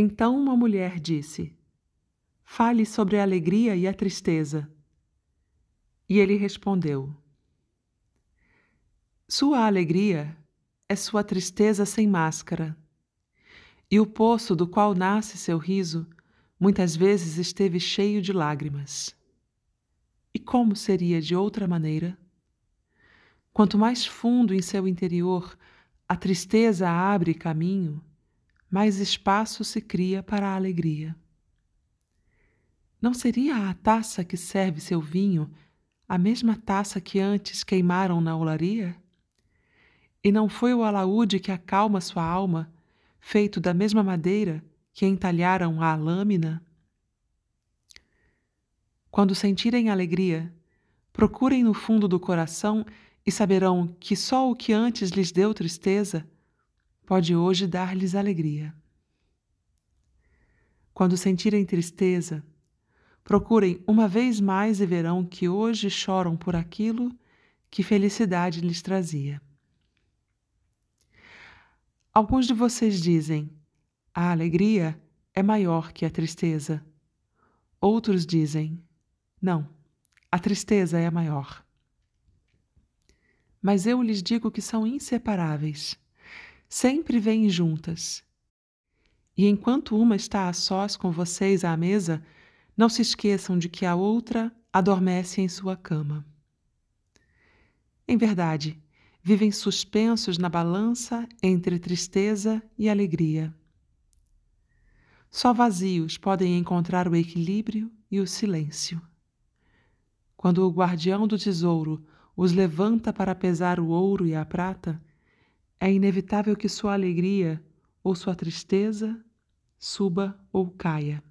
Então uma mulher disse: Fale sobre a alegria e a tristeza. E ele respondeu: Sua alegria é sua tristeza sem máscara, e o poço do qual nasce seu riso muitas vezes esteve cheio de lágrimas. E como seria de outra maneira? Quanto mais fundo em seu interior a tristeza abre caminho, mais espaço se cria para a alegria. Não seria a taça que serve seu vinho a mesma taça que antes queimaram na olaria? E não foi o alaúde que acalma sua alma, feito da mesma madeira que entalharam a lâmina? Quando sentirem alegria, procurem no fundo do coração e saberão que só o que antes lhes deu tristeza pode hoje dar-lhes alegria. Quando sentirem tristeza, procurem uma vez mais e verão que hoje choram por aquilo que felicidade lhes trazia. Alguns de vocês dizem: a alegria é maior que a tristeza. Outros dizem: não, a tristeza é maior mas eu lhes digo que são inseparáveis. Sempre vêm juntas. E enquanto uma está a sós com vocês à mesa, não se esqueçam de que a outra adormece em sua cama. Em verdade, vivem suspensos na balança entre tristeza e alegria. Só vazios podem encontrar o equilíbrio e o silêncio. Quando o guardião do tesouro os levanta para pesar o ouro e a prata, é inevitável que sua alegria ou sua tristeza suba ou caia.